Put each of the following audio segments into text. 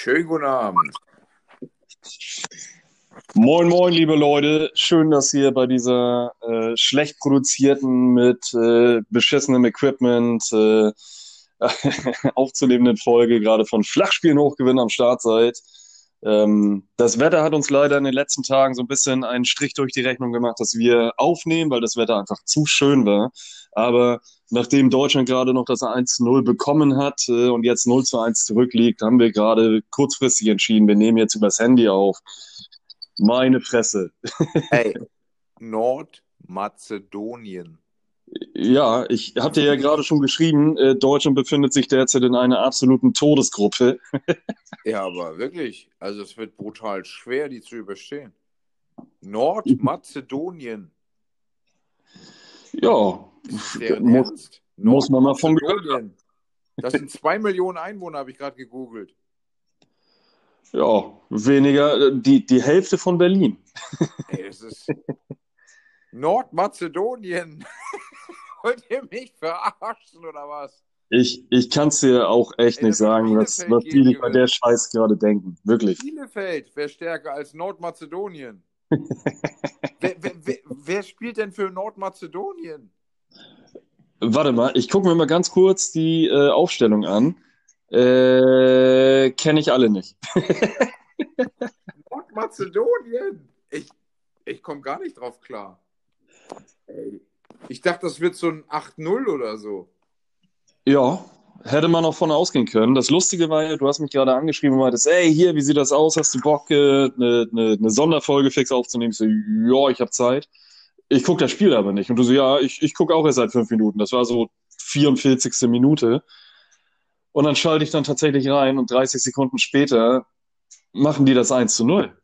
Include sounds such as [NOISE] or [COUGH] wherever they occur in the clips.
Schönen guten Abend. Moin, moin, liebe Leute. Schön, dass ihr bei dieser äh, schlecht produzierten, mit äh, beschissenem Equipment äh, [LAUGHS] aufzunehmenden Folge gerade von Flachspielen hochgewinnen am Start seid. Ähm, das Wetter hat uns leider in den letzten Tagen so ein bisschen einen Strich durch die Rechnung gemacht, dass wir aufnehmen, weil das Wetter einfach zu schön war. Aber nachdem Deutschland gerade noch das 1-0 bekommen hat äh, und jetzt 0 zu 1 zurückliegt, haben wir gerade kurzfristig entschieden, wir nehmen jetzt übers Handy auf. Meine Fresse. Hey, [LAUGHS] Nordmazedonien. Ja, ich hatte ja gerade schon geschrieben, äh, Deutschland befindet sich derzeit in einer absoluten Todesgruppe. [LAUGHS] Ja, aber wirklich, also es wird brutal schwer, die zu überstehen. Nordmazedonien. Ja, Ist deren muss, muss man mal von gehört Nordmazedonien. Das sind zwei Millionen Einwohner, habe ich gerade gegoogelt. ja, weniger, äh, die, die Hälfte von Berlin. Ey, das ist Nordmazedonien. [LAUGHS] Wollt ihr mich verarschen oder was? Ich, ich kann es dir auch echt Ey, nicht sagen, was, was die gegen bei der Scheiß gerade denken. Wirklich. Bielefeld wäre stärker als Nordmazedonien. [LAUGHS] wer, wer, wer, wer spielt denn für Nordmazedonien? Warte mal, ich gucke mir mal ganz kurz die äh, Aufstellung an. Äh, Kenne ich alle nicht. [LAUGHS] Nordmazedonien? Ich, ich komme gar nicht drauf klar. Ey, ich dachte, das wird so ein 8-0 oder so. Ja, hätte man auch von ausgehen können. Das Lustige war ja, du hast mich gerade angeschrieben und meintest, ey, hier, wie sieht das aus? Hast du Bock, eine äh, ne, ne Sonderfolge fix aufzunehmen? Ich so, ja, ich habe Zeit. Ich gucke das Spiel aber nicht. Und du so, ja, ich, ich gucke auch erst seit fünf Minuten. Das war so 44. Minute. Und dann schalte ich dann tatsächlich rein und 30 Sekunden später machen die das 1 zu 0.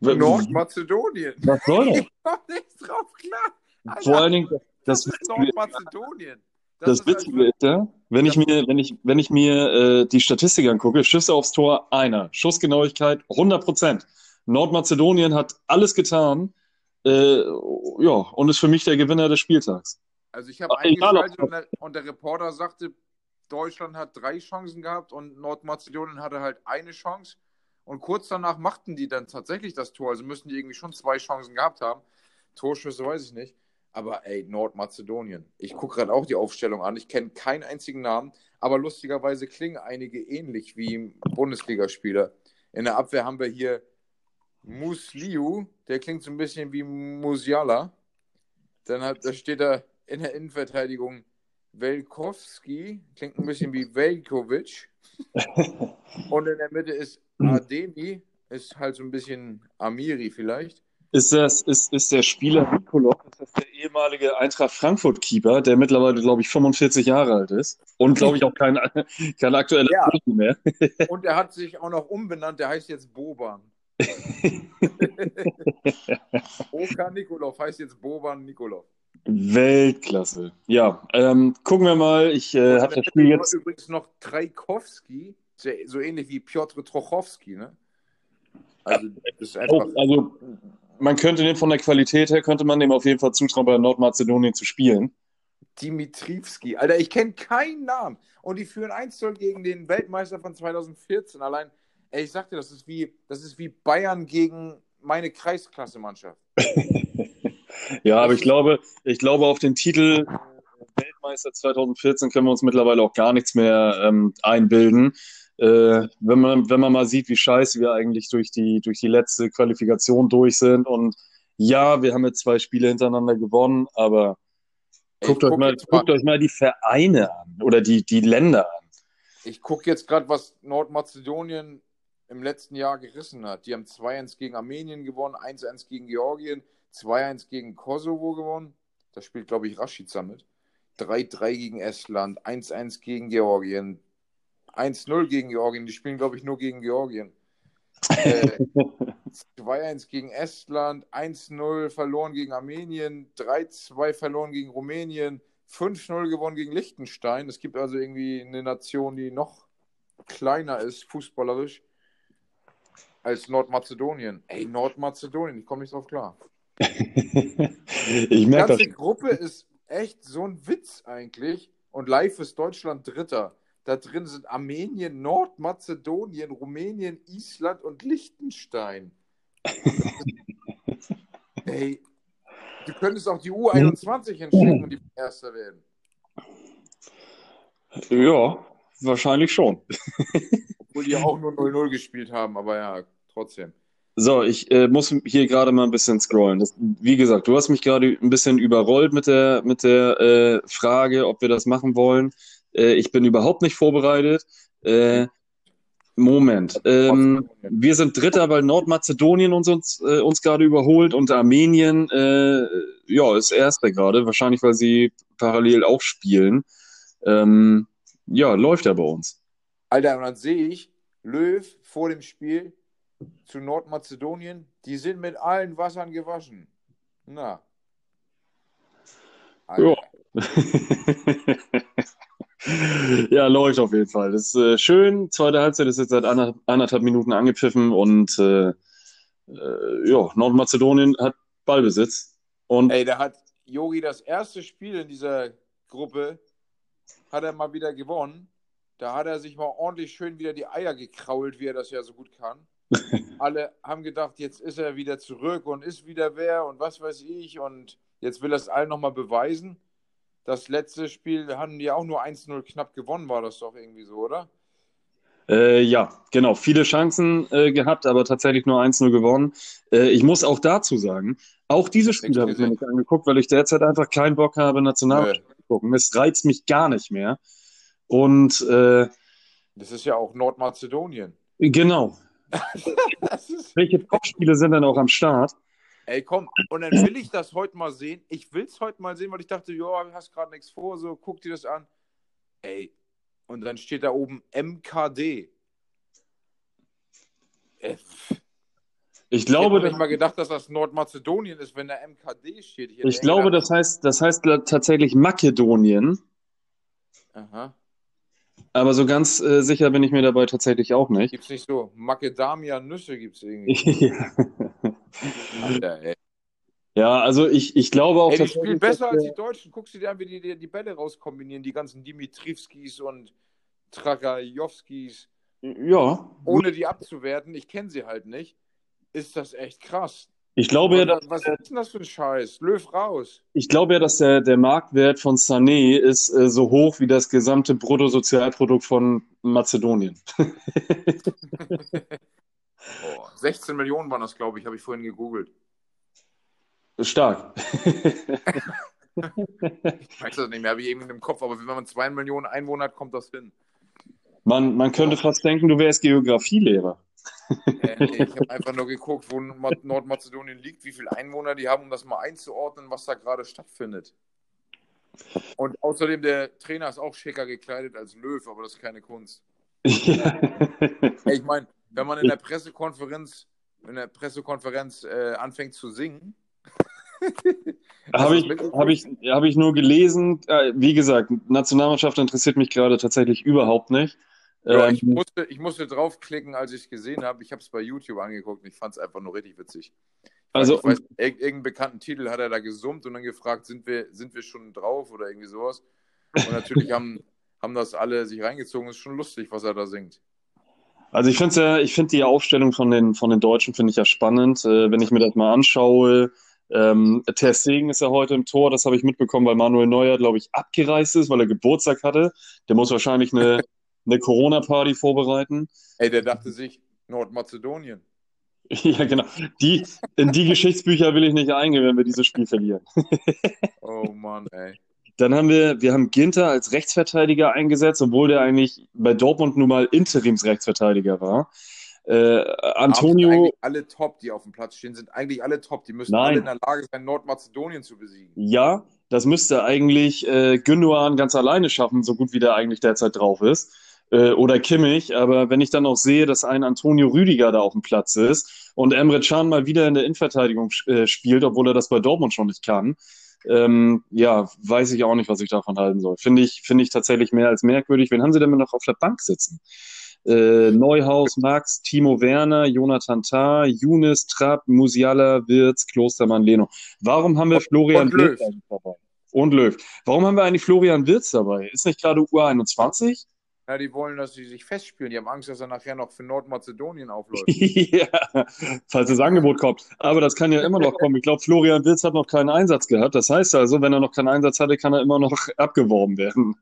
W- Nordmazedonien. Was soll das? [LAUGHS] Ich komme nicht drauf klar. Alter, Vor allen Dingen, das, das, ist Witzige, Nordmazedonien. das ist halt Witzige ist ja, wenn ich mir, wenn ich, wenn ich mir äh, die Statistik angucke, Schüsse aufs Tor einer, Schussgenauigkeit 100 Prozent. Nordmazedonien hat alles getan, äh, ja, und ist für mich der Gewinner des Spieltags. Also ich habe eingeschaltet und der, und der Reporter sagte, Deutschland hat drei Chancen gehabt und Nordmazedonien hatte halt eine Chance. Und kurz danach machten die dann tatsächlich das Tor. Also müssen die irgendwie schon zwei Chancen gehabt haben. Torschüsse weiß ich nicht. Aber ey, Nordmazedonien. Ich gucke gerade auch die Aufstellung an. Ich kenne keinen einzigen Namen. Aber lustigerweise klingen einige ähnlich wie Bundesligaspieler. In der Abwehr haben wir hier Musliu. Der klingt so ein bisschen wie Musiala. Dann hat, da steht da in der Innenverteidigung Velkowski, klingt ein bisschen wie Velkovic. [LAUGHS] Und in der Mitte ist Ademi, ist halt so ein bisschen Amiri vielleicht. Ist das, ist, ist der Spieler Nikolov, ist das der ehemalige Eintracht Frankfurt-Keeper, der mittlerweile, glaube ich, 45 Jahre alt ist und, glaube ich, auch kein, [LAUGHS] kein aktueller Ja. Profi mehr. [LAUGHS] Und er hat sich auch noch umbenannt, der heißt jetzt Boban. [LAUGHS] Oka Nikolov heißt jetzt Boban Nikolov. Weltklasse. Ja, ähm, gucken wir mal. Ich äh, Und habe das Spiel jetzt. übrigens noch Trajkowski, sehr- so ähnlich wie Piotr Trochowski, ne? Also, das ist einfach. Auch, also, man könnte den von der Qualität her, könnte man dem auf jeden Fall zutrauen, bei Nordmazedonien zu spielen. Dimitrivski. Alter, ich kenne keinen Namen. Und die führen 1-0 gegen den Weltmeister von 2014. Allein, ey, ich sag dir, das ist wie, das ist wie Bayern gegen meine Kreisklasse-Mannschaft. [LAUGHS] Ja, aber ich glaube, ich glaube, auf den Titel äh, Weltmeister 2014 können wir uns mittlerweile auch gar nichts mehr ähm, einbilden. Äh, wenn man, wenn man mal sieht, wie scheiße wir eigentlich durch die, durch die letzte Qualifikation durch sind. Und ja, wir haben jetzt zwei Spiele hintereinander gewonnen, aber guckt, euch guck mal, jetzt mal- guckt euch mal die Vereine an oder die, die Länder an. Ich gucke jetzt gerade, was Nordmazedonien im letzten Jahr gerissen hat. Die haben 2-1 gegen Armenien gewonnen, 1-1 gegen Georgien, 2-1 gegen Kosovo gewonnen. Da spielt, glaube ich, Rashica mit. 3-3 gegen Estland, 1-1 gegen Georgien, 1-0 gegen Georgien. Die spielen, glaube ich, nur gegen Georgien. [LAUGHS] Äh, 2-1 gegen Estland, 1-0 verloren gegen Armenien, 3-2 verloren gegen Rumänien, 5-0 gewonnen gegen Liechtenstein. Es gibt also irgendwie eine Nation, die noch kleiner ist, fußballerisch, als Nordmazedonien. Ey, Nordmazedonien, ich komme nicht drauf klar. [LAUGHS] ich Die merke das. ganze Gruppe ist echt so ein Witz eigentlich. Und live ist Deutschland Dritter. Da drin sind Armenien, Nordmazedonien, Rumänien, Island und Liechtenstein. [LAUGHS] Ey, du könntest auch die U21 hinschicken und die Erster werden. Ja, wahrscheinlich schon. [LAUGHS] Obwohl die auch nur 0-0 gespielt haben, aber ja, trotzdem. So, ich äh, muss hier gerade mal ein bisschen scrollen. Das, wie gesagt, du hast mich gerade ein bisschen überrollt mit der, mit der äh, Frage, ob wir das machen wollen. Äh, ich bin überhaupt nicht vorbereitet. Äh, Moment. Ähm, wir sind Dritter, weil Nordmazedonien uns, uns, äh, uns gerade überholt und Armenien äh, ja, ist Erster gerade, wahrscheinlich weil sie parallel auch spielen. Ähm, ja, läuft ja bei uns. Alter, und dann sehe ich Löw vor dem Spiel zu Nordmazedonien, die sind mit allen Wassern gewaschen. Na. Ja. [LAUGHS] [LAUGHS] ja, läuft auf jeden Fall. Das ist äh, schön. Zweite Halbzeit ist jetzt seit anderthalb Minuten angepfiffen und äh, äh, ja, Nordmazedonien hat Ballbesitz. Und Ey, da hat Yogi das erste Spiel in dieser Gruppe, hat er mal wieder gewonnen. Da hat er sich mal ordentlich schön wieder die Eier gekrault, wie er das ja so gut kann. [LAUGHS] Alle haben gedacht, jetzt ist er wieder zurück und ist wieder wer und was weiß ich. Und jetzt will er es allen nochmal beweisen. Das letzte Spiel haben die auch nur 1-0 knapp gewonnen, war das doch irgendwie so, oder? Äh, ja, genau. Viele Chancen äh, gehabt, aber tatsächlich nur 1-0 gewonnen. Äh, ich muss auch dazu sagen, auch diese Spiele habe ich mir nicht angeguckt, weil ich derzeit einfach keinen Bock habe, Nationalmannschaft zu gucken. Es reizt mich gar nicht mehr. Und äh, das ist ja auch Nordmazedonien. Genau. [LAUGHS] [LAUGHS] Welche Top-Spiele sind denn auch am Start? Ey, komm, und dann will ich das heute mal sehen. Ich will es heute mal sehen, weil ich dachte, ja, du hast gerade nichts vor, so guck dir das an. Ey, und dann steht da oben MKD. Äh, ich glaube, ich hätte nicht mal gedacht, dass das Nordmazedonien ist, wenn da MKD steht. Ich, ich glaube, das heißt, das heißt tatsächlich Makedonien. Aha. Aber so ganz äh, sicher bin ich mir dabei tatsächlich auch nicht. Gibt's nicht so Macadamia-Nüsse gibt's irgendwie. [LAUGHS] ja. Alter, ey. Ja, also ich, ich glaube auch. Ey, die spielen besser als die Deutschen. Guckst du dir an, wie die, die, die Bälle rauskombinieren, die ganzen Dimitrivskis und Trakajowskis. Ja. Ohne die abzuwerten, ich kenne sie halt nicht, ist das echt krass. Ich glaube ja, dass, was ist denn das für ein Scheiß? Löw raus. Ich glaube ja, dass der, der Marktwert von Sané ist äh, so hoch wie das gesamte Bruttosozialprodukt von Mazedonien. [LAUGHS] [LAUGHS] oh, 16 Millionen waren das, glaube ich, habe ich vorhin gegoogelt. Stark. [LAUGHS] ich weiß das nicht mehr, habe ich irgendwie im Kopf, aber wenn man 2 Millionen Einwohner hat, kommt das hin. Man, man könnte fast denken, du wärst Geografielehrer. Äh, nee, ich habe einfach nur geguckt, wo Nordmazedonien liegt, wie viele Einwohner die haben, um das mal einzuordnen, was da gerade stattfindet. Und außerdem, der Trainer ist auch schicker gekleidet als Löw, aber das ist keine Kunst. [LAUGHS] Ja. Ich meine, wenn man in der Pressekonferenz, in der Pressekonferenz äh, anfängt zu singen, [LAUGHS] habe ich, hab ich, hab ich nur gelesen. Äh, wie gesagt, Nationalmannschaft interessiert mich gerade tatsächlich überhaupt nicht. Ja, ähm, ich, musste, ich musste draufklicken, als ich es gesehen habe. Ich habe es bei YouTube angeguckt und ich fand es einfach nur richtig witzig. Also, ich weiß, irgendeinen bekannten Titel hat er da gesummt und dann gefragt, sind wir, sind wir schon drauf oder irgendwie sowas. Und natürlich haben, [LAUGHS] haben das alle sich reingezogen. Ist schon lustig, was er da singt. Also ich finde ja, ich finde die Aufstellung von den, von den Deutschen finde ich ja spannend. Äh, wenn ich mir das mal anschaue, ähm, Ter Stegen ist ja heute im Tor, das habe ich mitbekommen, weil Manuel Neuer, glaube ich, abgereist ist, weil er Geburtstag hatte. Der muss wahrscheinlich eine, [LAUGHS] eine Corona-Party vorbereiten. Ey, der dachte sich, Nordmazedonien. [LAUGHS] Ja, genau. Die, in die Geschichtsbücher will ich nicht eingehen, wenn wir dieses Spiel verlieren. [LAUGHS] oh Mann, ey. Dann haben wir, wir haben Ginter als Rechtsverteidiger eingesetzt, obwohl der eigentlich bei Dortmund nun mal Interimsrechtsverteidiger war. Äh, Antonio. alle top, die auf dem Platz stehen, sind eigentlich alle top. Die müssen Nein. alle in der Lage sein, Nordmazedonien zu besiegen. Ja, das müsste eigentlich äh, Gündogan ganz alleine schaffen, so gut wie der eigentlich derzeit drauf ist. Äh, oder Kimmich, aber wenn ich dann auch sehe, dass ein Antonio Rüdiger da auf dem Platz ist und Emre Can mal wieder in der Innenverteidigung äh, spielt, obwohl er das bei Dortmund schon nicht kann, ähm, ja, weiß ich auch nicht, was ich davon halten soll. Finde ich, finde ich tatsächlich mehr als merkwürdig. Wen haben sie denn noch auf der Bank sitzen? Äh, Neuhaus, Max, Timo Werner, Jonathan Tah, Younes, Trapp, Musiala, Wirz, Klostermann, Leno. Warum haben wir Florian und Wirtz dabei? Und Löw. Warum haben wir eigentlich Florian Wirz dabei? Ist nicht gerade U21? Ja, die wollen, dass sie sich festspielen. Die haben Angst, dass er nachher noch für Nordmazedonien [LAUGHS] aufläuft. ja, falls das Angebot kommt. Aber das kann ja immer noch kommen. Ich glaube, Florian Wilz hat noch keinen Einsatz gehabt. Das heißt also, wenn er noch keinen Einsatz hatte, kann er immer noch [LAUGHS] abgeworben werden.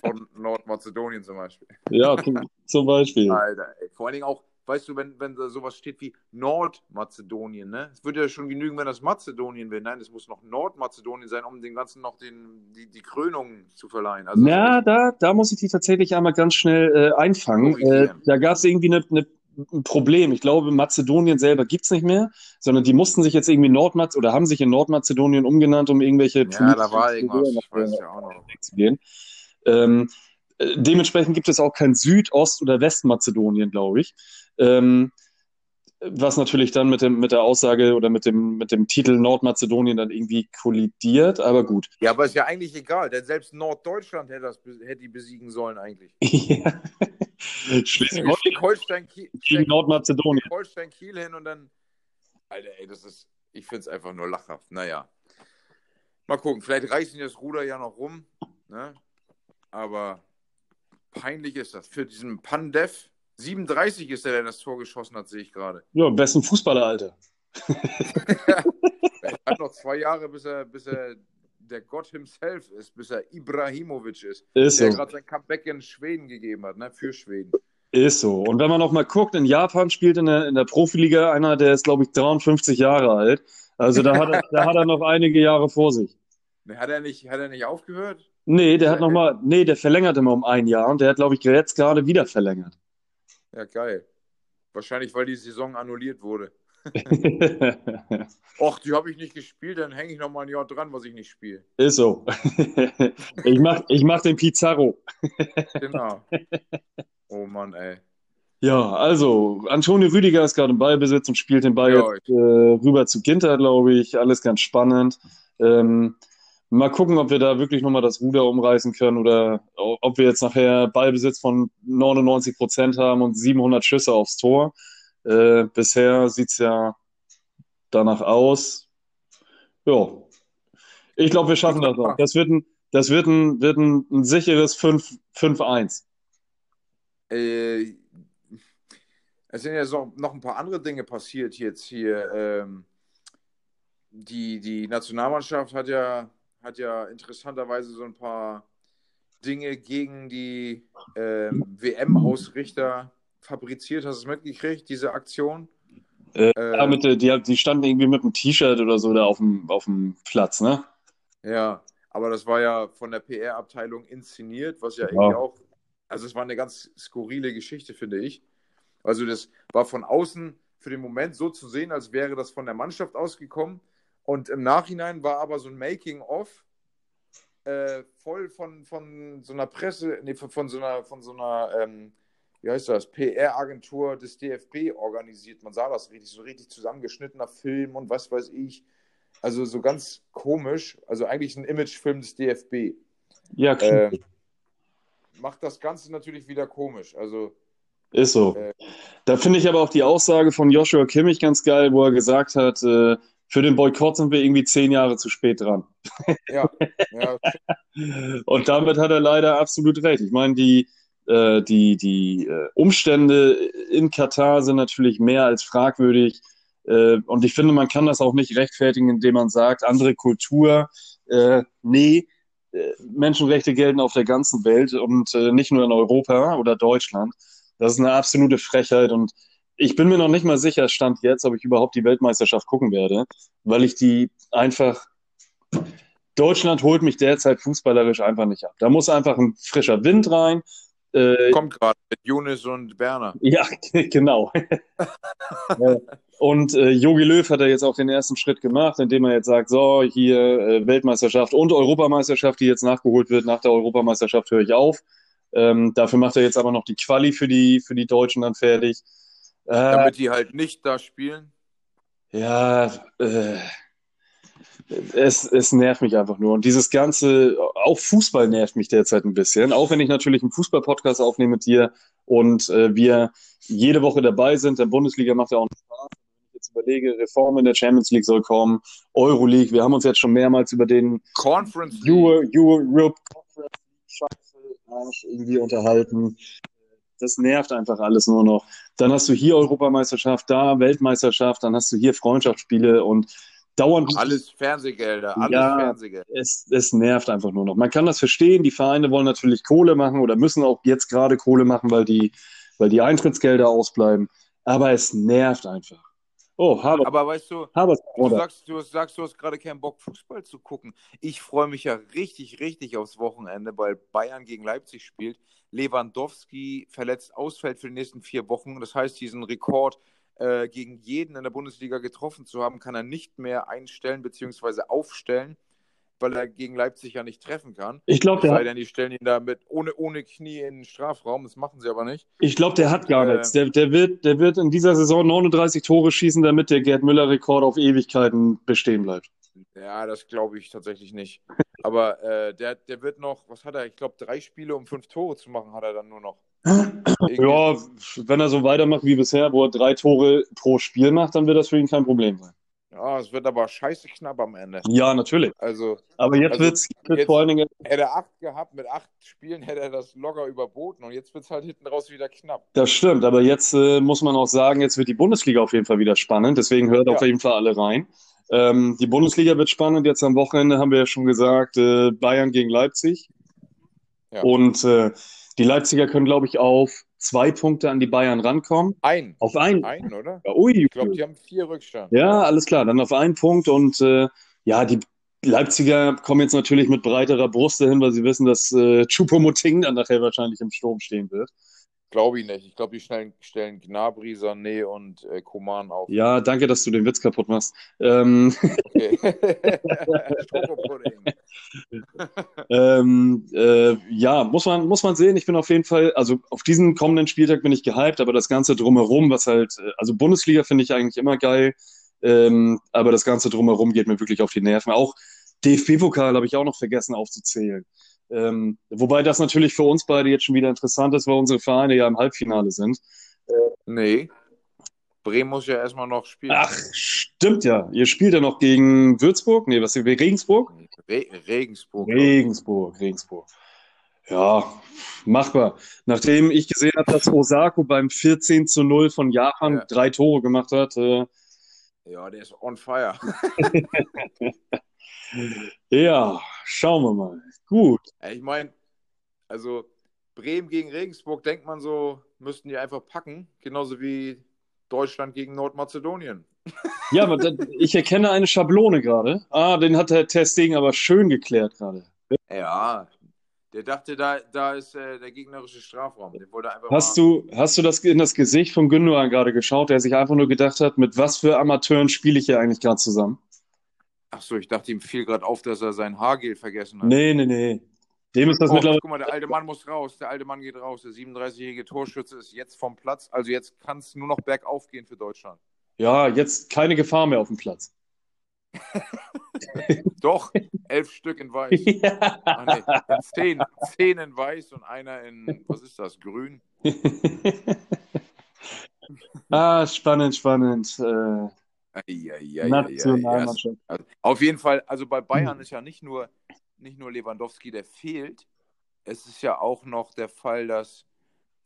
Von Nordmazedonien zum Beispiel. Ja, zum Beispiel. Alter, ey. vor allen Dingen auch, weißt du, wenn, wenn da sowas steht wie Nordmazedonien, ne? Es würde ja schon genügen, wenn das Mazedonien wäre. Nein, es muss noch Nordmazedonien sein, um den ganzen noch den, die, die Krönung zu verleihen. Also, Ja, da, da muss ich dich tatsächlich einmal ganz schnell äh, einfangen. Äh, da gab es irgendwie eine, eine, ein Problem. Ich glaube, Mazedonien selber gibt's nicht mehr, sondern die mussten sich jetzt irgendwie Nordmaz oder haben sich in Nordmazedonien umgenannt, um irgendwelche ja, da war irgendwas. Ich weiß ja auch noch. zu gehen. Ähm, äh, dementsprechend gibt es auch kein Süd-, Ost- oder Westmazedonien, glaube ich. Ähm, was natürlich dann mit dem, mit der Aussage oder mit dem, mit dem Titel Nordmazedonien dann irgendwie kollidiert, aber gut. Ja, aber ist ja eigentlich egal, denn selbst Norddeutschland hätte, das, hätte die besiegen sollen eigentlich. [LAUGHS] Ja. Schleswig-Holstein gegen Nordmazedonien. Holstein Kiel hin und dann. Alter, ey, das ist. Ich finde es einfach nur lachhaft. Naja. Mal gucken, vielleicht reißen das Ruder ja noch rum. Ne? Aber peinlich ist das. Für diesen Pandev. 37 ist der, der das Tor geschossen hat, sehe ich gerade. Ja, besten Fußballer, Alter. [LAUGHS] Er hat noch zwei Jahre, bis er, bis er der Gott himself ist, bis er Ibrahimovic ist. Ist der so. gerade sein Comeback in Schweden gegeben hat, ne? Für Schweden. Ist so. Und wenn man noch mal guckt, in Japan spielt in der, in der Profiliga einer, der ist, glaube ich, 53 Jahre alt. Also da hat er, da hat er noch einige Jahre vor sich. Ne, Hat er nicht, hat er nicht aufgehört? Nee, der hat noch mal, nee, der verlängert immer um ein Jahr und der hat, glaube ich, jetzt gerade wieder verlängert. Ja, geil. Wahrscheinlich, weil die Saison annulliert wurde. [LAUGHS] Och, die habe ich nicht gespielt, dann hänge ich noch mal ein Jahr dran, was ich nicht spiele. Ist so. [LAUGHS] Ich mach, ich mach den Pizarro. Genau. [LAUGHS] Oh Mann, ey. Ja, also, Antonio Rüdiger ist gerade im Ballbesitz und spielt den Ball Ja, jetzt äh, rüber zu Ginter, glaube ich. Alles ganz spannend. Ähm, mal gucken, ob wir da wirklich nochmal das Ruder umreißen können oder ob wir jetzt nachher Ballbesitz von 99 Prozent haben und 700 Schüsse aufs Tor. Äh, bisher sieht's ja danach aus. Ja, ich glaube, wir schaffen das noch. Das wird ein, das wird ein, wird ein, ein sicheres 5 5-1. Äh, es sind ja so, noch ein paar andere Dinge passiert jetzt hier. Ähm, die, die Nationalmannschaft hat ja, hat ja interessanterweise so ein paar Dinge gegen die ähm, WM-Ausrichter fabriziert. Hast du es mitgekriegt, diese Aktion? Äh, Äh, ja, mit, die, die standen irgendwie mit einem T-Shirt oder so da auf dem, auf dem Platz, ne? Ja, aber das war ja von der PR-Abteilung inszeniert, was ja Ja. irgendwie auch, also es war eine ganz skurrile Geschichte, finde ich. Also das war von außen für den Moment so zu sehen, als wäre das von der Mannschaft ausgekommen. Und im Nachhinein war aber so ein Making-of äh, voll von, von so einer Presse, nee, von, von so einer, von so einer, ähm, wie heißt das, PR-Agentur des DFB organisiert. Man sah das richtig, so richtig zusammengeschnittener Film und was weiß ich. Also so ganz komisch. Also eigentlich ein Imagefilm des DFB. Ja, klar. Ähm, macht das Ganze natürlich wieder komisch. Also, Ist so. äh, Da finde ich aber auch die Aussage von Joshua Kimmich ganz geil, wo er gesagt hat, äh, für den Boykott sind wir irgendwie zehn Jahre zu spät dran. ja, ja, [LAUGHS] Und damit hat er leider absolut recht. Ich meine, die, äh, die, die äh, Umstände in Katar sind natürlich mehr als fragwürdig. Äh, und ich finde, man kann das auch nicht rechtfertigen, indem man sagt, andere Kultur, äh, nee, äh, Menschenrechte gelten auf der ganzen Welt und äh, nicht nur in Europa oder Deutschland. Das ist eine absolute Frechheit und ich bin mir noch nicht mal sicher, Stand jetzt, ob ich überhaupt die Weltmeisterschaft gucken werde, weil ich die einfach Deutschland holt mich derzeit fußballerisch einfach nicht ab. Da muss einfach ein frischer Wind rein. Äh, kommt gerade mit Younes und Berner. [LAUGHS] ja, genau. [LAUGHS] Und äh, Jogi Löw hat ja jetzt auch den ersten Schritt gemacht, indem er jetzt sagt, so, hier äh, Weltmeisterschaft und Europameisterschaft, die jetzt nachgeholt wird. Nach der Europameisterschaft höre ich auf. Ähm, dafür macht er jetzt aber noch die Quali für die, für die Deutschen dann fertig. Äh, Damit die halt nicht da spielen. Ja, äh, es, es nervt mich einfach nur. Und dieses ganze, auch Fußball nervt mich derzeit ein bisschen. Auch wenn ich natürlich einen Fußball-Podcast aufnehme mit dir und äh, wir jede Woche dabei sind. Der Bundesliga macht ja auch Spaß. Wenn ich jetzt überlege, Reform in der Champions League soll kommen, Euroleague. Wir haben uns jetzt schon mehrmals über den Conference League. Euro, Europe Conference League Scheiße Arsch irgendwie unterhalten. Das nervt einfach alles nur noch. Dann hast du hier Europameisterschaft, da Weltmeisterschaft, dann hast du hier Freundschaftsspiele und dauernd. Alles Fernsehgelder, alles Ja. Fernsehgelder. Es, es nervt einfach nur noch. Man kann das verstehen, die Vereine wollen natürlich Kohle machen oder müssen auch jetzt gerade Kohle machen, weil die, weil die Eintrittsgelder ausbleiben. Aber es nervt einfach. Oh, Harvard. Aber weißt du, Harvard du sagst, du sagst, du hast gerade keinen Bock, Fußball zu gucken. Ich freue mich ja richtig, richtig aufs Wochenende, weil Bayern gegen Leipzig spielt. Lewandowski verletzt ausfällt für die nächsten vier Wochen. Das heißt, diesen Rekord äh, gegen jeden in der Bundesliga getroffen zu haben, kann er nicht mehr einstellen bzw. aufstellen, weil er gegen Leipzig ja nicht treffen kann. Ich glaube, der, sei hat- denn, die stellen ihn da mit ohne, ohne Knie in den Strafraum. Das machen sie aber nicht. ich glaub, der hat gar Äh, nichts. Der, der, wird, der wird in dieser Saison 39 Tore schießen, damit der Gerd Müller-Rekord auf Ewigkeiten bestehen bleibt. Ja, das glaube ich tatsächlich nicht. Aber äh, der, der wird noch, was hat er? Ich glaube, drei Spiele, um fünf Tore zu machen, hat er dann nur noch. Irgendwie- Ja, wenn er so weitermacht wie bisher, wo er drei Tore pro Spiel macht, dann wird das für ihn kein Problem sein. Ja, es wird aber scheiße knapp am Ende. Ja, natürlich. Also, Aber jetzt Also, wird's jetzt jetzt- vor allen Dingen, hätte er acht gehabt, mit acht Spielen hätte er das locker überboten und jetzt wird es halt hinten raus wieder knapp. das stimmt, aber jetzt äh, muss man auch sagen, jetzt wird die Bundesliga auf jeden Fall wieder spannend, deswegen hört Ja. auf jeden Fall alle rein. Ähm, die Bundesliga wird spannend, jetzt am Wochenende haben wir ja schon gesagt, äh, Bayern gegen Leipzig. Ja. Und äh, die Leipziger können, glaube ich, auf zwei Punkte an die Bayern rankommen. Ein. Auf einen. Ein, oder? Ja, ui, Ich glaube, die haben vier Rückstand. Ja, alles klar, dann auf einen Punkt und äh, ja, die Leipziger kommen jetzt natürlich mit breiterer Brust dahin, weil sie wissen, dass äh, Choupo-Moting dann nachher wahrscheinlich im Sturm stehen wird. Glaube ich nicht. Ich glaube, die stellen, stellen Gnabry, Sané und äh, Koman auf. Ja, danke, dass du den Witz kaputt machst. Ähm, Okay. [LAUGHS] [LAUGHS] Ähm, äh, ja, muss man, muss man sehen. Ich bin auf jeden Fall, also auf diesen kommenden Spieltag bin ich gehypt, aber das Ganze drumherum, was halt, äh, also Bundesliga finde ich eigentlich immer geil, ähm, aber das Ganze drumherum geht mir wirklich auf die Nerven. Auch DFB-Pokal habe ich auch noch vergessen aufzuzählen. Ähm, wobei das natürlich für uns beide jetzt schon wieder interessant ist, weil unsere Vereine ja im Halbfinale sind. Nee. Bremen muss ja erstmal noch spielen. Ach, stimmt ja. Ihr spielt ja noch gegen Würzburg? Nee, was ist Regensburg? Re Regensburg. Regensburg, Regensburg. Ja, machbar. Nachdem ich gesehen habe, dass Osako beim 14 zu 0 von Japan Ja. drei Tore gemacht hat, äh, Ja, der ist on fire. [LAUGHS] ja, schauen wir mal. Gut. Ich meine, also Bremen gegen Regensburg, denkt man so, müssten die einfach packen. Genauso wie Deutschland gegen Nordmazedonien. Ja, aber da, ich erkenne eine Schablone gerade. Ah, den hat der Testing aber schön geklärt gerade. Ja, der dachte, da, da ist äh, der gegnerische Strafraum. Den wollte einfach Hast mal. du, hast du das in das Gesicht von Gündogan gerade geschaut, der sich einfach nur gedacht hat, mit was für Amateuren spiele ich hier eigentlich gerade zusammen? Achso, ich dachte, ihm fiel gerade auf, dass er sein Haargel vergessen hat. Nee, nee, nee. Dem ist das Oh, mittlerweile. guck mal, der alte Mann muss raus. Der alte Mann geht raus. Der 37-jährige Torschütze ist jetzt vom Platz. Also jetzt kann es nur noch bergauf gehen für Deutschland. Ja, jetzt keine Gefahr mehr auf dem Platz. [LAUGHS] Doch, elf Stück in weiß. [LAUGHS] Ja. Ach nee, zehn, zehn in weiß und einer in, was ist das, grün? [LAUGHS] Ah, spannend, spannend. Äh. Nationalmannschaft. Also, auf jeden Fall, also bei Bayern ist ja nicht nur, nicht nur Lewandowski, der fehlt. Es ist ja auch noch der Fall, dass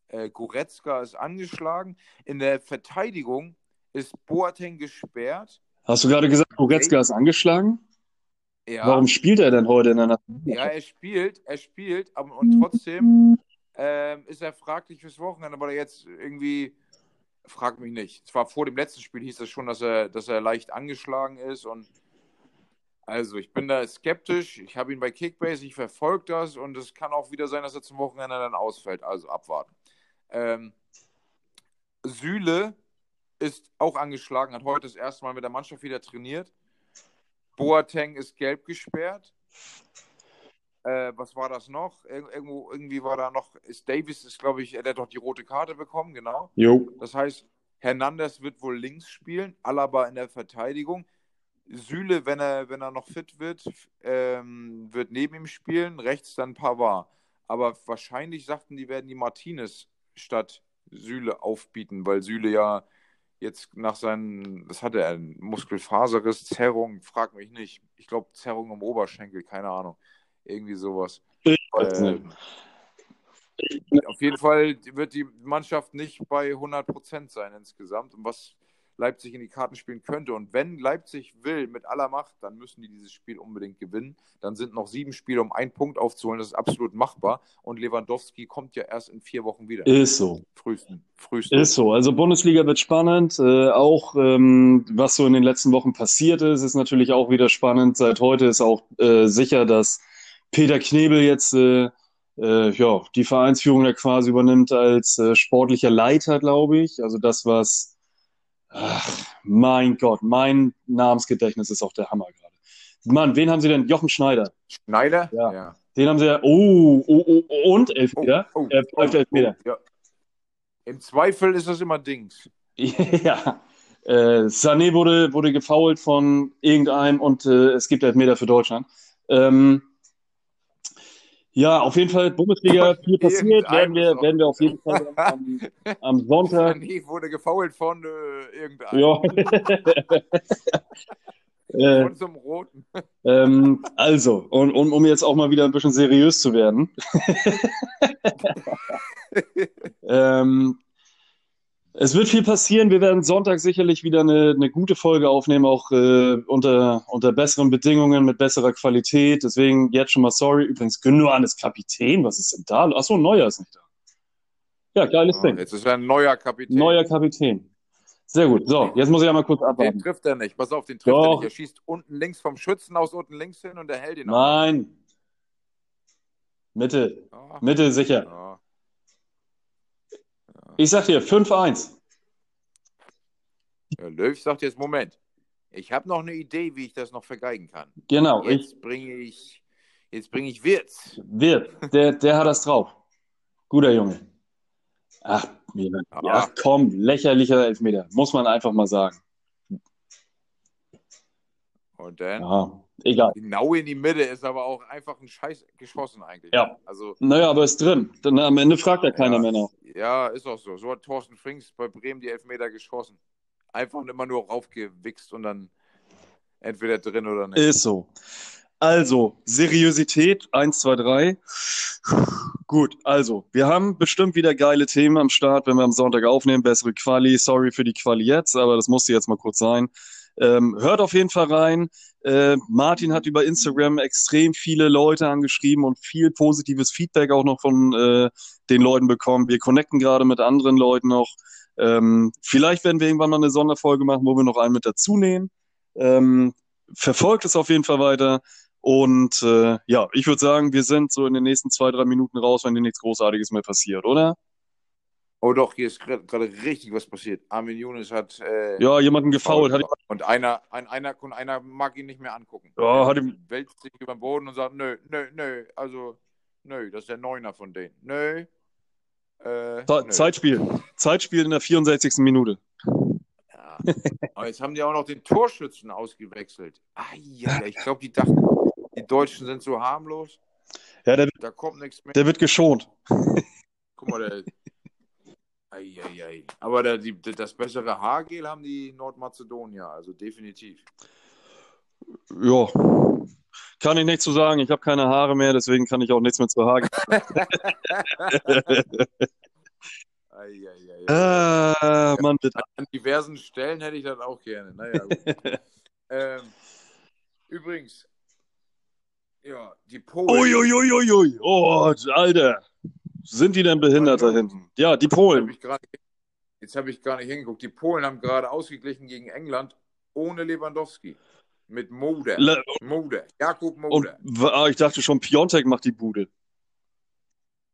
äh, Goretzka ist angeschlagen. In der Verteidigung ist Boateng gesperrt. Hast du gerade gesagt, Goretzka ist angeschlagen? Ja, Warum spielt er denn heute in der ja Nationalmannschaft? er spielt, er spielt, aber und trotzdem ähm, ist er fraglich fürs Wochenende, weil er jetzt irgendwie, frag mich nicht. Zwar vor dem letzten Spiel hieß es schon, dass er, dass er leicht angeschlagen ist und also ich bin da skeptisch. Ich habe ihn bei Kickbase, ich verfolge das und es kann auch wieder sein, dass er zum Wochenende dann ausfällt. Also abwarten. Ähm, Süle ist auch angeschlagen, hat heute das erste Mal mit der Mannschaft wieder trainiert. Boateng ist gelb gesperrt. Äh, was war das noch? Ir irgendwo, irgendwie war da noch, ist Davis ist, glaube ich, der hat doch die rote Karte bekommen, genau. Jo. Das heißt, Hernandez wird wohl links spielen, Alaba in der Verteidigung. Süle, wenn er, wenn er noch fit wird, ähm, wird neben ihm spielen, rechts dann Pavard. Aber wahrscheinlich sagten die, werden die Martinez statt Süle aufbieten, weil Süle ja jetzt nach seinen, was hatte er, Muskelfaserriss, Zerrung, frag mich nicht. Ich glaube Zerrung im Oberschenkel, keine Ahnung. Irgendwie sowas. Ich weiß nicht. auf jeden Fall wird die Mannschaft nicht bei 100 Prozent sein insgesamt. Und was Leipzig in die Karten spielen könnte. Und wenn Leipzig will mit aller Macht, dann müssen die dieses Spiel unbedingt gewinnen. Dann sind noch sieben Spiele, um einen Punkt aufzuholen. Das ist absolut machbar. Und Lewandowski kommt ja erst in vier Wochen wieder. Ist so. Frühesten. Frühesten. Ist so. Also Bundesliga wird spannend. Äh, auch ähm, was so in den letzten Wochen passiert ist, ist natürlich auch wieder spannend. Seit heute ist auch äh, sicher, dass Peter Knebel jetzt äh, äh, ja, die Vereinsführung da quasi übernimmt als äh, sportlicher Leiter, glaube ich. Also das, was Ach, mein Gott, mein Namensgedächtnis ist auch der Hammer gerade. Mann, wen haben Sie denn? Jochen Schneider. Schneider? Ja. ja. Den haben Sie ja. Oh, oh, oh und Elfmeter. Oh, oh, er pfeift oh, Elfmeter. ja. Im Zweifel ist das immer Dings. [LAUGHS] ja. Äh, Sané wurde, wurde gefoult von irgendeinem und äh, es gibt Elfmeter für Deutschland. Ähm, ja, auf jeden Fall Bundesliga viel passiert, werden wir, werden wir auf jeden Fall [LAUGHS] am, am Sonntag. Nee, wurde gefault von äh, irgendeinem. Ja. [LAUGHS] Äh, von zum Roten. Ähm, also, und, und, um jetzt auch mal wieder ein bisschen seriös zu werden. [LAUGHS] ähm, es wird viel passieren. Wir werden Sonntag sicherlich wieder eine, eine gute Folge aufnehmen, auch äh, unter, unter besseren Bedingungen, mit besserer Qualität. Deswegen jetzt schon mal sorry. Übrigens, Gündogan ist Kapitän. Was ist denn da? Achso, Neuer ist nicht da. Ja, geiles oh, Ding. Jetzt ist er ein neuer Kapitän. Neuer Kapitän. Sehr gut. So, jetzt muss ich einmal kurz abwarten. Den trifft er nicht. Pass auf, den trifft Doch. er nicht. Er schießt unten links vom Schützen aus unten links hin und er hält ihn Nein. Mitte. Oh. Mitte sicher. Oh. Ich sag dir 5-1. Ja, Löw sagt jetzt, Moment, ich habe noch eine Idee, wie ich das noch vergeigen kann. Genau. Jetzt bringe ich, jetzt bringe ich Wirtz. Wirtz, der, der hat das drauf. Guter Junge. Ach, ja komm, lächerlicher Elfmeter. Muss man einfach mal sagen. Und dann? Ja, egal. Genau in die Mitte ist aber auch einfach ein Scheiß geschossen eigentlich. Ja. Also, naja, aber ist drin. Dann am Ende fragt ja keiner mehr noch. Ja, ist auch so. So hat Thorsten Frings bei Bremen die Elfmeter geschossen. Einfach immer nur raufgewichst und dann entweder drin oder nicht. Ist so. Also, Seriosität, 1, 2, 3. Gut, also, wir haben bestimmt wieder geile Themen am Start, wenn wir am Sonntag aufnehmen. Bessere Quali, sorry für die Quali jetzt, aber das musste jetzt mal kurz sein. Ähm, hört auf jeden Fall rein. Äh, Martin hat über Instagram extrem viele Leute angeschrieben und viel positives Feedback auch noch von äh, den Leuten bekommen. Wir connecten gerade mit anderen Leuten noch. Ähm, vielleicht werden wir irgendwann mal eine Sonderfolge machen, wo wir noch einen mit dazu nehmen. Ähm, verfolgt es auf jeden Fall weiter. Und äh, ja, ich würde sagen, wir sind so in den nächsten zwei, drei Minuten raus, wenn dir nichts Großartiges mehr passiert, oder? Oh doch, hier ist gerade richtig was passiert. Armin Younes hat. Äh, ja, jemanden gefault. Hat und einer, ein, einer, und einer mag ihn nicht mehr angucken. Ja, hat ihm. Wälzt sich über den Boden und sagt: Nö, nö, nö. Also, nö, das ist der Neuner von denen. Nö. Äh, nö. Zeitspiel. Zeitspiel in der 64. Minute. Ja. Aber jetzt haben die auch noch den Torschützen ausgewechselt. Ah, ja, ich glaube, die dachten, die Deutschen sind so harmlos. Ja, der, da kommt nichts mehr. Der wird geschont. Guck mal, der. Eieiei. Aber der, die, das bessere Haargel haben die Nordmazedonier, also definitiv. Ja, kann ich nichts zu sagen. Ich habe keine Haare mehr, deswegen kann ich auch nichts mehr zu Haaren. [LAUGHS] ah, Mann. An diversen Stellen hätte ich das auch gerne. Naja, [LAUGHS] ähm, übrigens, ja, die Polen. Uiuiuiui, ui, ui. oh, Alter. Sind die denn behindert da hinten? Ja, die Polen. Jetzt habe ich gar nicht hingeguckt. Die Polen haben gerade ausgeglichen gegen England ohne Lewandowski. Mit Mode. Le Mode. Jakub Mode. Und, ah, ich dachte schon, Piontek macht die Bude.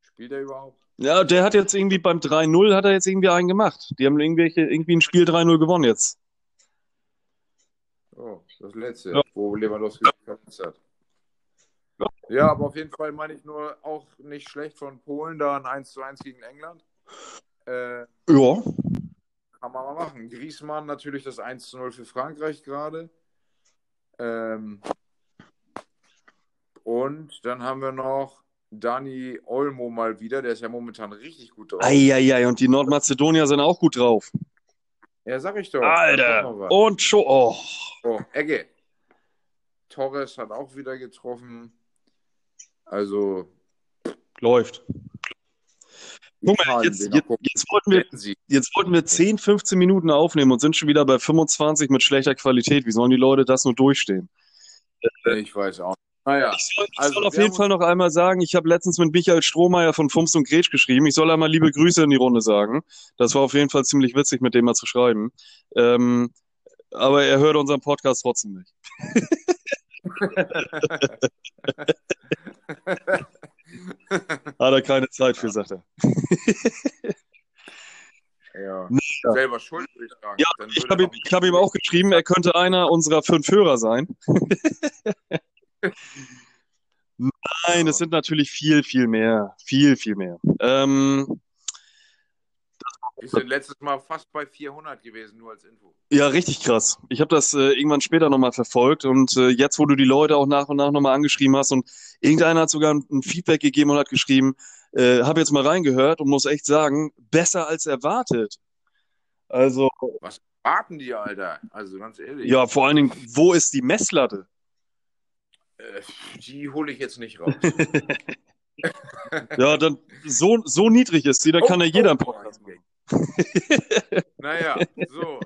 Spielt er überhaupt? Ja, der hat jetzt irgendwie beim 3-0 hat er jetzt irgendwie einen gemacht. Die haben irgendwelche, irgendwie ein Spiel 3-0 gewonnen jetzt. Oh, das letzte, ja. wo Lewandowski verletzt hat. Ja, aber auf jeden Fall meine ich nur auch nicht schlecht von Polen, da ein 1 zu 1 gegen England. Äh, ja. Kann man mal machen. Griezmann natürlich das 1 zu 0 für Frankreich gerade. Ähm, und dann haben wir noch Dani Olmo mal wieder, der ist ja momentan richtig gut drauf. Eieiei, und die Nordmazedonier sind auch gut drauf. Ja, sag ich doch. Alter, und schon. Oh. oh, Egge. Torres hat auch wieder getroffen. Also. Läuft. Guck mal, jetzt, jetzt, jetzt, wollten wir, jetzt wollten wir 10, 15 Minuten aufnehmen und sind schon wieder bei 25 mit schlechter Qualität. Wie sollen die Leute das nur durchstehen? Ich weiß auch. Naja, ich soll, ich also, soll auf jeden Fall noch einmal sagen, ich habe letztens mit Michael Strohmeier von Fums und Gretsch geschrieben. Ich soll einmal liebe Grüße in die Runde sagen. Das war auf jeden Fall ziemlich witzig, mit dem mal zu schreiben. Ähm, aber er hört unseren Podcast trotzdem nicht. [LAUGHS] [LAUGHS] [LAUGHS] Hat er keine Zeit für, sagt er. [LAUGHS] Ja. ja. Selber schuld, würde ich sagen. Ja, ich habe ihm, hab ihm auch geschrieben, er könnte einer unserer fünf Hörer sein. [LAUGHS] Nein, es sind natürlich viel, viel mehr. Viel, viel mehr. Ähm, wir sind letztes Mal fast bei 400 gewesen, nur als Info. Ja, richtig krass. Ich habe das äh, irgendwann später nochmal verfolgt und äh, jetzt, wo du die Leute auch nach und nach nochmal angeschrieben hast und irgendeiner hat sogar ein, ein Feedback gegeben und hat geschrieben, äh, habe jetzt mal reingehört und muss echt sagen, besser als erwartet. Also. Was warten die, Alter? Also ganz ehrlich. Ja, vor allen Dingen, wo ist die Messlatte? Äh, die hole ich jetzt nicht raus. [LAUGHS] ja, dann so, so niedrig ist sie, dann oh, kann ja jeder einen Podcast machen. [LAUGHS] naja, so.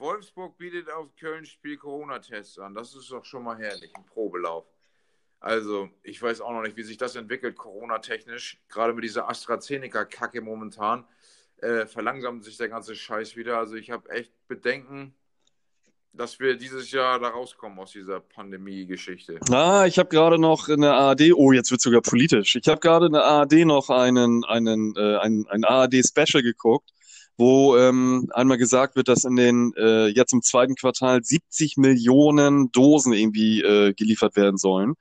Wolfsburg bietet auf Köln-Spiel Corona-Tests an. Das ist doch schon mal herrlich, ein Probelauf. Also, ich weiß auch noch nicht, wie sich das entwickelt, Corona-technisch. Gerade mit dieser AstraZeneca-Kacke momentan äh, verlangsamt sich der ganze Scheiß wieder. Also, ich habe echt Bedenken, dass wir dieses Jahr da rauskommen aus dieser Pandemie-Geschichte. Ah, ich habe gerade noch in der ARD, oh, jetzt wird sogar politisch. Ich habe gerade in der ARD noch einen, einen, äh, ein, ein ARD-Special geguckt wo ähm, einmal gesagt wird, dass in den äh, jetzt im zweiten Quartal 70 Millionen Dosen irgendwie äh, geliefert werden sollen.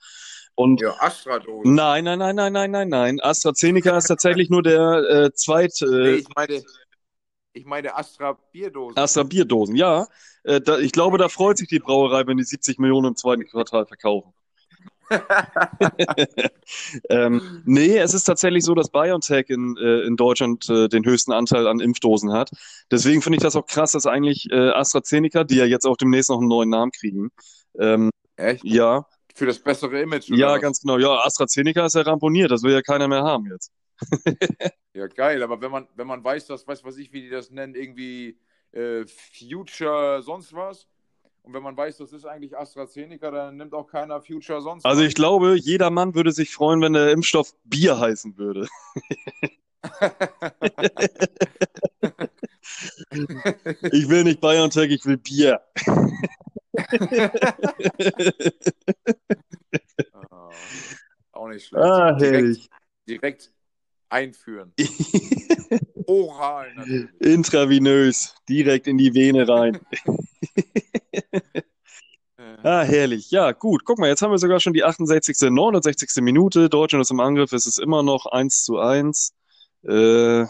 Und ja, Astra-Dosen. Nein, nein, nein, nein, nein, nein, nein. AstraZeneca ist tatsächlich nur der äh, zweit. Äh, nee, ich meine, ich meine Astra-Bierdosen. Astra-Bierdosen, ja. Äh, da, ich glaube, da freut sich die Brauerei, wenn die 70 Millionen im zweiten Quartal verkaufen. [LAUGHS] ähm, nee, es ist tatsächlich so, dass BioNTech in, äh, in Deutschland äh, den höchsten Anteil an Impfdosen hat. Deswegen finde ich das auch krass, dass eigentlich äh, AstraZeneca, die ja jetzt auch demnächst noch einen neuen Namen kriegen. Ähm, Echt? Ja. Für das bessere Image. ja, was? ganz genau. Ja, AstraZeneca ist ja ramponiert, das will ja keiner mehr haben jetzt. [LAUGHS] ja, geil, aber wenn man, wenn man weiß, dass, weiß was ich, wie die das nennen, irgendwie äh, Future sonst was, und wenn man weiß, das ist eigentlich AstraZeneca, dann nimmt auch keiner Future sonst. Also ich glaube, jeder Mann würde sich freuen, wenn der Impfstoff Bier heißen würde. [LAUGHS] ich will nicht BioNTech, ich will Bier. oh, [LAUGHS] auch nicht schlecht. Ah, direkt, direkt einführen. [LAUGHS] Oral natürlich. Intravenös, direkt in die Vene rein. Ah, herrlich. Ja, gut. Guck mal, jetzt haben wir sogar schon die 68., 69. Minute. Deutschland ist im Angriff. Es ist immer noch 1 zu 1. Äh,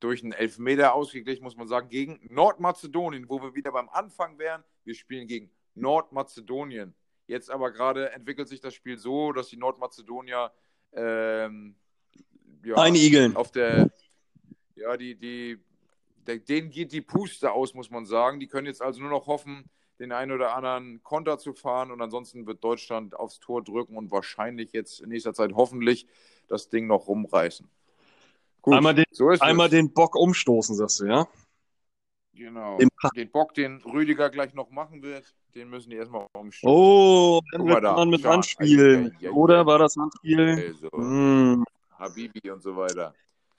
Durch einen Elfmeter ausgeglichen, muss man sagen, gegen Nordmazedonien, wo wir wieder beim Anfang wären. Wir spielen gegen Nordmazedonien. Jetzt aber gerade entwickelt sich das Spiel so, dass die Nordmazedonier ähm, ja, Einigeln. auf der ja, die, die, der, denen geht die Puste aus, muss man sagen. Die können jetzt also nur noch hoffen, den einen oder anderen Konter zu fahren und ansonsten wird Deutschland aufs Tor drücken und wahrscheinlich jetzt in nächster Zeit hoffentlich das Ding noch rumreißen. Gut, einmal den, so einmal den Bock umstoßen, sagst du, ja? Genau. Den, den, Bock, den Rüdiger gleich noch machen wird, den müssen die erstmal umstoßen. Oh, dann wird man mit Handspielen. Ja, ja, ja, Oder war das Handspiel? Also, hm. Habibi und so weiter.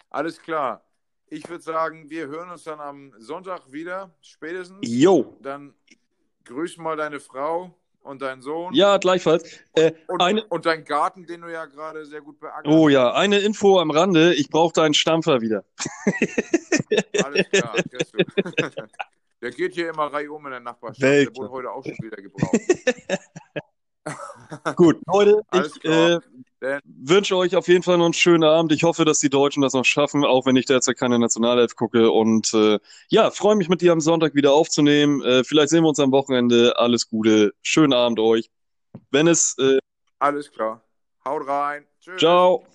Alles klar. Ich würde sagen, wir hören uns dann am Sonntag wieder, spätestens. Jo. Dann grüß mal deine Frau und deinen Sohn. Ja, gleichfalls. Äh, und, eine... und deinen Garten, den du ja gerade sehr gut beackerst. Oh ja, eine Info am Rande. Ich brauche deinen Stampfer wieder. Alles klar. [LAUGHS] [LAUGHS] Der geht hier immer reihum in der Nachbarschaft. Welt. Der wurde heute auch schon wieder gebraucht. [LAUGHS] Gut, Leute, ich äh, wünsche euch auf jeden Fall noch einen schönen Abend. Ich hoffe, dass die Deutschen das noch schaffen, auch wenn ich derzeit keine Nationalelf gucke. Und äh, ja, freue mich mit dir am Sonntag wieder aufzunehmen. Äh, vielleicht sehen wir uns am Wochenende. Alles Gute. Schönen Abend euch. Wenn es. Äh, Alles klar. Haut rein. Tschüss. Ciao.